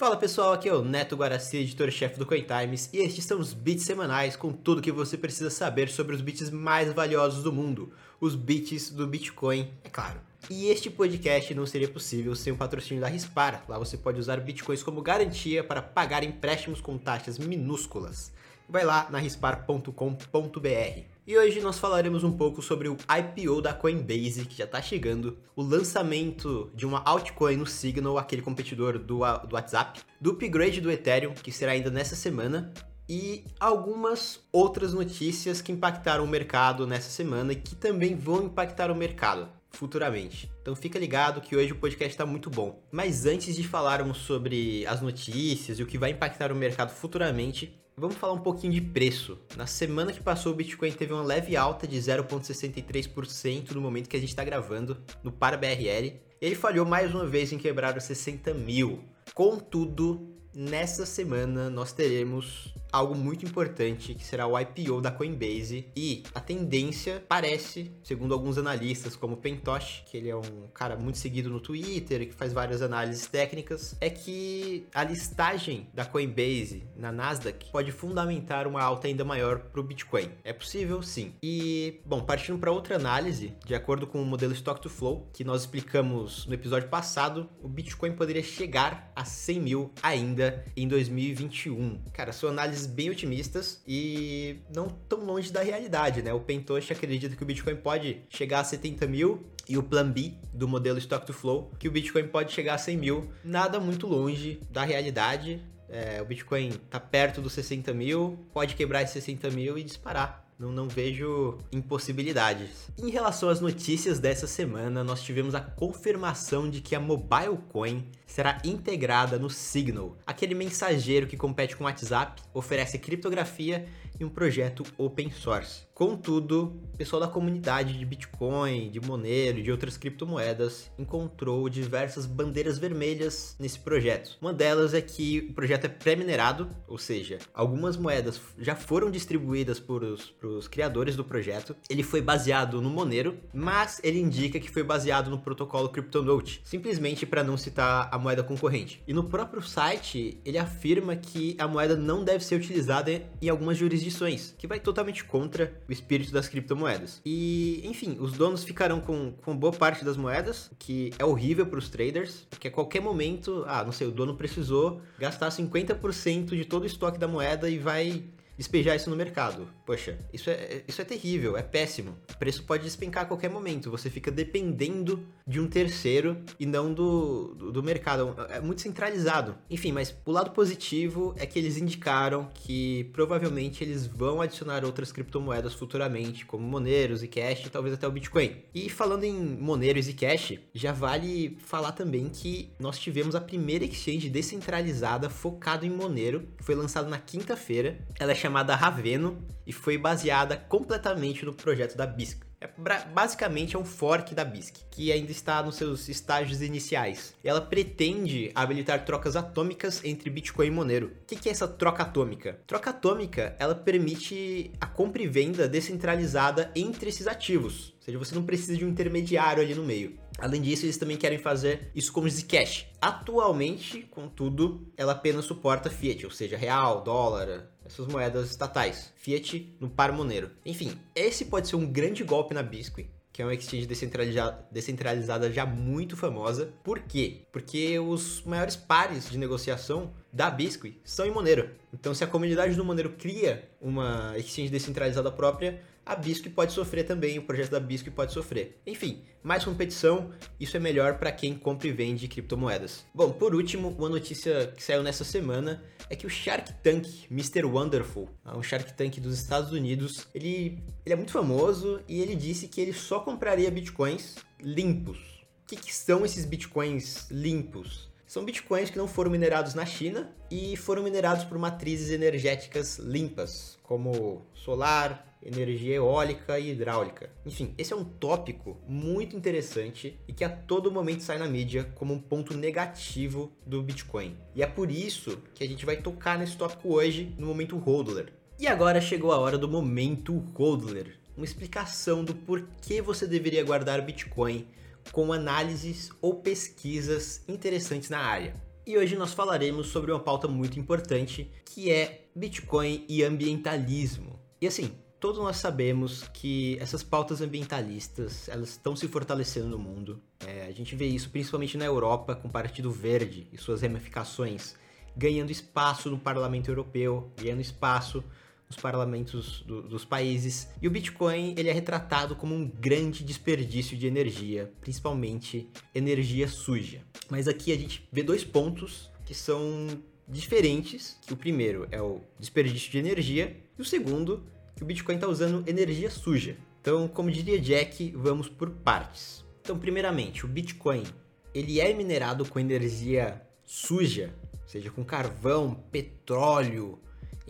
Fala pessoal, aqui é o Neto Guaraci, editor-chefe do CoinTimes, e estes são os bits semanais com tudo que você precisa saber sobre os bits mais valiosos do mundo, os bits do Bitcoin, é claro. E este podcast não seria possível sem o patrocínio da Rispar. Lá você pode usar bitcoins como garantia para pagar empréstimos com taxas minúsculas. Vai lá na rispar.com.br. E hoje nós falaremos um pouco sobre o IPO da Coinbase, que já está chegando, o lançamento de uma altcoin no Signal, aquele competidor do, do WhatsApp, do upgrade do Ethereum, que será ainda nessa semana, e algumas outras notícias que impactaram o mercado nessa semana e que também vão impactar o mercado futuramente. Então fica ligado que hoje o podcast está muito bom. Mas antes de falarmos sobre as notícias e o que vai impactar o mercado futuramente, Vamos falar um pouquinho de preço. Na semana que passou, o Bitcoin teve uma leve alta de 0,63% no momento que a gente está gravando, no para BRL. Ele falhou mais uma vez em quebrar os 60 mil. Contudo, nessa semana nós teremos algo muito importante que será o IPO da Coinbase e a tendência parece, segundo alguns analistas como Pentosh, que ele é um cara muito seguido no Twitter, que faz várias análises técnicas, é que a listagem da Coinbase na Nasdaq pode fundamentar uma alta ainda maior para o Bitcoin. É possível, sim. E, bom, partindo para outra análise, de acordo com o modelo Stock to Flow, que nós explicamos no episódio passado, o Bitcoin poderia chegar a 100 mil ainda em 2021. Cara, sua análise análises bem otimistas e não tão longe da realidade, né? O Pentosh acredita que o Bitcoin pode chegar a 70 mil e o Plan B do modelo Stock to Flow, que o Bitcoin pode chegar a 100 mil, nada muito longe da realidade. É, o Bitcoin está perto dos 60 mil, pode quebrar esses 60 mil e disparar. Não, não vejo impossibilidades. Em relação às notícias dessa semana, nós tivemos a confirmação de que a Mobile Coin será integrada no Signal, aquele mensageiro que compete com o WhatsApp, oferece criptografia e um projeto open source. Contudo, o pessoal da comunidade de Bitcoin, de Monero e de outras criptomoedas encontrou diversas bandeiras vermelhas nesse projeto. Uma delas é que o projeto é pré-minerado, ou seja, algumas moedas já foram distribuídas por os, os criadores do projeto. Ele foi baseado no Monero, mas ele indica que foi baseado no protocolo CryptoNote, simplesmente para não citar a moeda concorrente. E no próprio site, ele afirma que a moeda não deve ser utilizada em algumas jurisdições, que vai totalmente contra o espírito das criptomoedas. E, enfim, os donos ficarão com, com boa parte das moedas, que é horrível para os traders, porque a qualquer momento, ah, não sei, o dono precisou gastar 50% de todo o estoque da moeda e vai despejar isso no mercado. Poxa, isso é, isso é terrível, é péssimo. O preço pode despencar a qualquer momento. Você fica dependendo de um terceiro e não do, do, do, mercado. É muito centralizado. Enfim, mas o lado positivo é que eles indicaram que provavelmente eles vão adicionar outras criptomoedas futuramente, como Monero, Zcash e talvez até o Bitcoin. E falando em Monero e Zcash, já vale falar também que nós tivemos a primeira exchange descentralizada focada em Monero, que foi lançada na quinta-feira. Ela é chamada chamada Raveno e foi baseada completamente no projeto da BISC. É, basicamente é um fork da BISC, que ainda está nos seus estágios iniciais. Ela pretende habilitar trocas atômicas entre Bitcoin e Monero. O que é essa troca atômica? Troca atômica, ela permite a compra e venda descentralizada entre esses ativos. Ou seja, você não precisa de um intermediário ali no meio. Além disso, eles também querem fazer isso com Zcash. Atualmente, contudo, ela apenas suporta fiat, ou seja, real, dólar, essas moedas estatais, fiat no par Monero. Enfim, esse pode ser um grande golpe na Biscoin, que é uma exchange descentralizada, descentralizada já muito famosa. Por quê? Porque os maiores pares de negociação da Biscoin são em Monero. Então, se a comunidade do Monero cria uma exchange descentralizada própria, a Biscoin pode sofrer também, o projeto da Biscoin pode sofrer. Enfim, mais competição, isso é melhor para quem compra e vende criptomoedas. Bom, por último, uma notícia que saiu nessa semana é que o Shark Tank, Mr. Wonderful, um Shark Tank dos Estados Unidos, ele, ele é muito famoso e ele disse que ele só compraria bitcoins limpos. O que, que são esses bitcoins limpos? São bitcoins que não foram minerados na China e foram minerados por matrizes energéticas limpas, como solar, energia eólica e hidráulica. Enfim, esse é um tópico muito interessante e que a todo momento sai na mídia como um ponto negativo do Bitcoin. E é por isso que a gente vai tocar nesse tópico hoje no momento Hodler. E agora chegou a hora do momento Hodler, uma explicação do porquê você deveria guardar Bitcoin com análises ou pesquisas interessantes na área. e hoje nós falaremos sobre uma pauta muito importante que é Bitcoin e ambientalismo. E assim, todos nós sabemos que essas pautas ambientalistas elas estão se fortalecendo no mundo. É, a gente vê isso principalmente na Europa com o Partido Verde e suas ramificações ganhando espaço no Parlamento Europeu, ganhando espaço nos parlamentos do, dos países. E o Bitcoin ele é retratado como um grande desperdício de energia, principalmente energia suja. Mas aqui a gente vê dois pontos que são diferentes. O primeiro é o desperdício de energia e o segundo que o Bitcoin está usando energia suja. Então, como diria Jack, vamos por partes. Então, primeiramente, o Bitcoin ele é minerado com energia suja, seja com carvão, petróleo,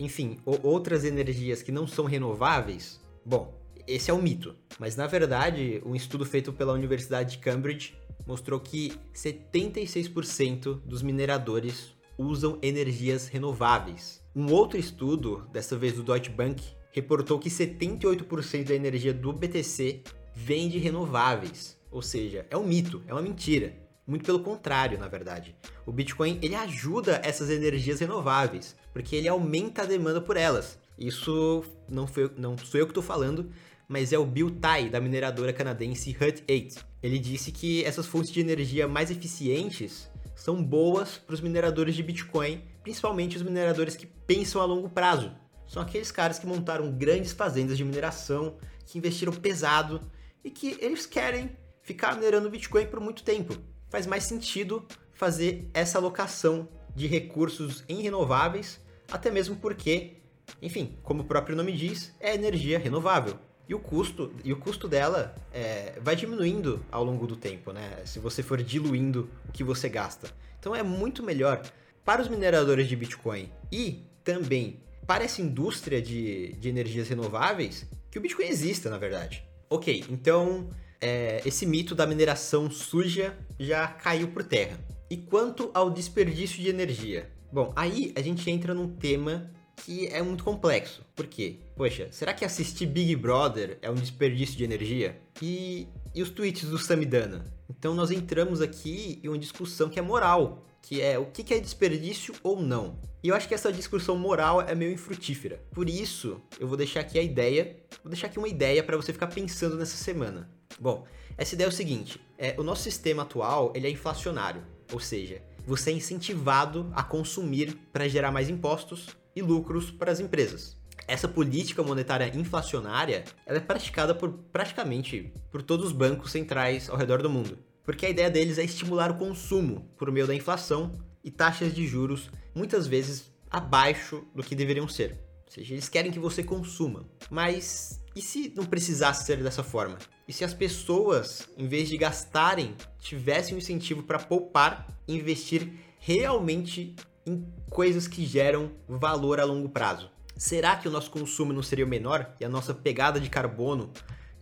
enfim, outras energias que não são renováveis, bom, esse é um mito. Mas na verdade, um estudo feito pela Universidade de Cambridge mostrou que 76% dos mineradores usam energias renováveis. Um outro estudo, dessa vez do Deutsche Bank, reportou que 78% da energia do BTC vem de renováveis. Ou seja, é um mito, é uma mentira. Muito pelo contrário, na verdade. O Bitcoin ele ajuda essas energias renováveis, porque ele aumenta a demanda por elas. Isso não, foi, não sou eu que estou falando, mas é o Bill Tai, da mineradora canadense Hut 8. Ele disse que essas fontes de energia mais eficientes são boas para os mineradores de Bitcoin, principalmente os mineradores que pensam a longo prazo. São aqueles caras que montaram grandes fazendas de mineração, que investiram pesado e que eles querem ficar minerando Bitcoin por muito tempo faz mais sentido fazer essa alocação de recursos em renováveis, até mesmo porque, enfim, como o próprio nome diz, é energia renovável. E o custo, e o custo dela é, vai diminuindo ao longo do tempo, né? Se você for diluindo o que você gasta. Então é muito melhor para os mineradores de Bitcoin e também para essa indústria de, de energias renováveis que o Bitcoin exista, na verdade. Ok, então é, esse mito da mineração suja já caiu por terra. E quanto ao desperdício de energia? Bom, aí a gente entra num tema que é muito complexo. Por quê? Poxa, será que assistir Big Brother é um desperdício de energia? E, e os tweets do Samidana? Então nós entramos aqui em uma discussão que é moral, que é o que é desperdício ou não. E eu acho que essa discussão moral é meio infrutífera. Por isso, eu vou deixar aqui a ideia, vou deixar aqui uma ideia para você ficar pensando nessa semana. Bom, essa ideia é o seguinte: é, o nosso sistema atual ele é inflacionário, ou seja, você é incentivado a consumir para gerar mais impostos e lucros para as empresas. Essa política monetária inflacionária ela é praticada por praticamente por todos os bancos centrais ao redor do mundo, porque a ideia deles é estimular o consumo por meio da inflação e taxas de juros muitas vezes abaixo do que deveriam ser. Ou seja, eles querem que você consuma. Mas e se não precisasse ser dessa forma? E se as pessoas, em vez de gastarem, tivessem um incentivo para poupar e investir realmente em coisas que geram valor a longo prazo? Será que o nosso consumo não seria menor e a nossa pegada de carbono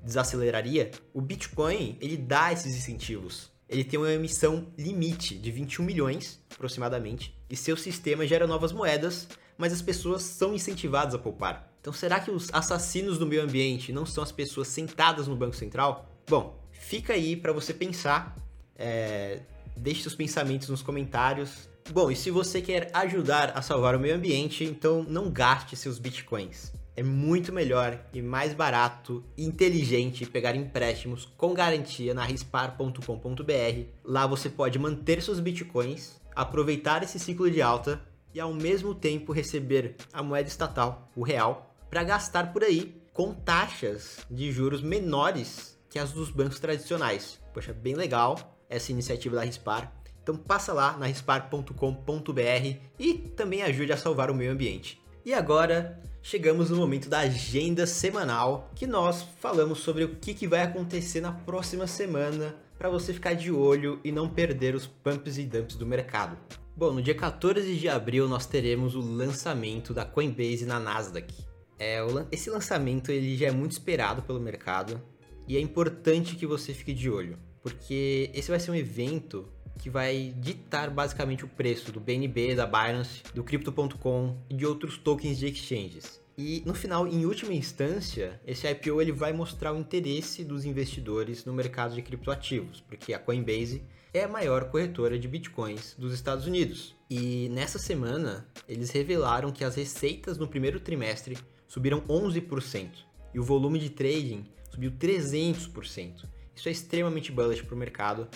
desaceleraria? O Bitcoin, ele dá esses incentivos. Ele tem uma emissão limite de 21 milhões, aproximadamente, e seu sistema gera novas moedas, mas as pessoas são incentivadas a poupar. Então, será que os assassinos do meio ambiente não são as pessoas sentadas no Banco Central? Bom, fica aí para você pensar. É, deixe seus pensamentos nos comentários. Bom, e se você quer ajudar a salvar o meio ambiente, então não gaste seus bitcoins. É muito melhor e mais barato e inteligente pegar empréstimos com garantia na rispar.com.br. Lá você pode manter seus bitcoins, aproveitar esse ciclo de alta e ao mesmo tempo receber a moeda estatal, o real, para gastar por aí com taxas de juros menores que as dos bancos tradicionais. Poxa, bem legal essa iniciativa da Rispar. Então passa lá na rispar.com.br e também ajude a salvar o meio ambiente. E agora chegamos no momento da agenda semanal, que nós falamos sobre o que, que vai acontecer na próxima semana para você ficar de olho e não perder os pumps e dumps do mercado. Bom, no dia 14 de abril nós teremos o lançamento da Coinbase na Nasdaq. É, esse lançamento ele já é muito esperado pelo mercado e é importante que você fique de olho, porque esse vai ser um evento que vai ditar basicamente o preço do BNB, da Binance, do Crypto.com e de outros tokens de exchanges. E no final, em última instância, esse IPO ele vai mostrar o interesse dos investidores no mercado de criptoativos, porque a Coinbase é a maior corretora de bitcoins dos Estados Unidos. E nessa semana, eles revelaram que as receitas no primeiro trimestre subiram 11% e o volume de trading subiu 300%. Isso é extremamente bullish para o mercado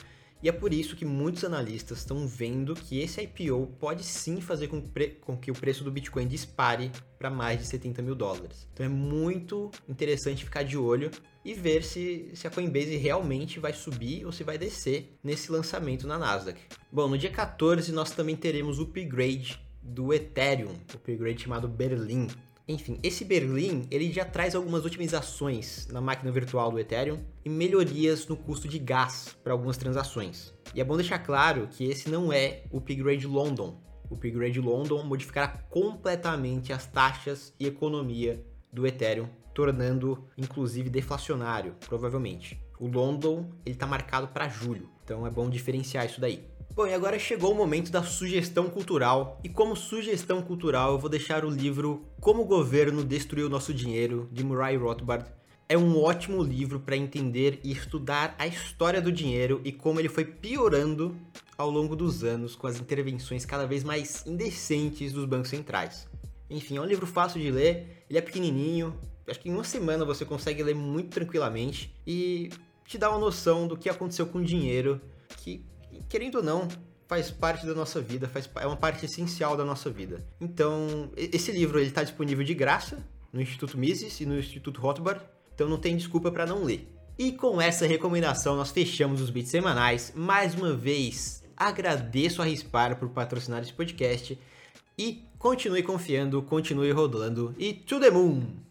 e é por isso que muitos analistas estão vendo que esse IPO pode sim fazer com, com que o preço do Bitcoin dispare para mais de 70 mil dólares. Então é muito interessante ficar de olho e ver se, se a Coinbase realmente vai subir ou se vai descer nesse lançamento na Nasdaq. Bom, no dia 14 nós também teremos o upgrade do Ethereum, o upgrade chamado Berlin. Enfim, esse Berlim ele já traz algumas otimizações na máquina virtual do Ethereum e melhorias no custo de gás para algumas transações. E é bom deixar claro que esse não é o Upgrade London. O Upgrade London modificará completamente as taxas e economia do Ethereum, tornando inclusive deflacionário, provavelmente. O London ele está marcado para julho, então é bom diferenciar isso daí. Bom, e agora chegou o momento da sugestão cultural. E como sugestão cultural, eu vou deixar o livro Como o Governo Destruiu Nosso Dinheiro, de Murray Rothbard. É um ótimo livro para entender e estudar a história do dinheiro e como ele foi piorando ao longo dos anos com as intervenções cada vez mais indecentes dos bancos centrais. Enfim, é um livro fácil de ler, ele é pequenininho, acho que em uma semana você consegue ler muito tranquilamente e te dá uma noção do que aconteceu com o dinheiro que querendo ou não, faz parte da nossa vida, faz, é uma parte essencial da nossa vida. Então, esse livro ele está disponível de graça no Instituto Mises e no Instituto Rothbard, então não tem desculpa para não ler. E com essa recomendação nós fechamos os bits semanais. Mais uma vez, agradeço a Rispar por patrocinar esse podcast e continue confiando, continue rodando e to the moon!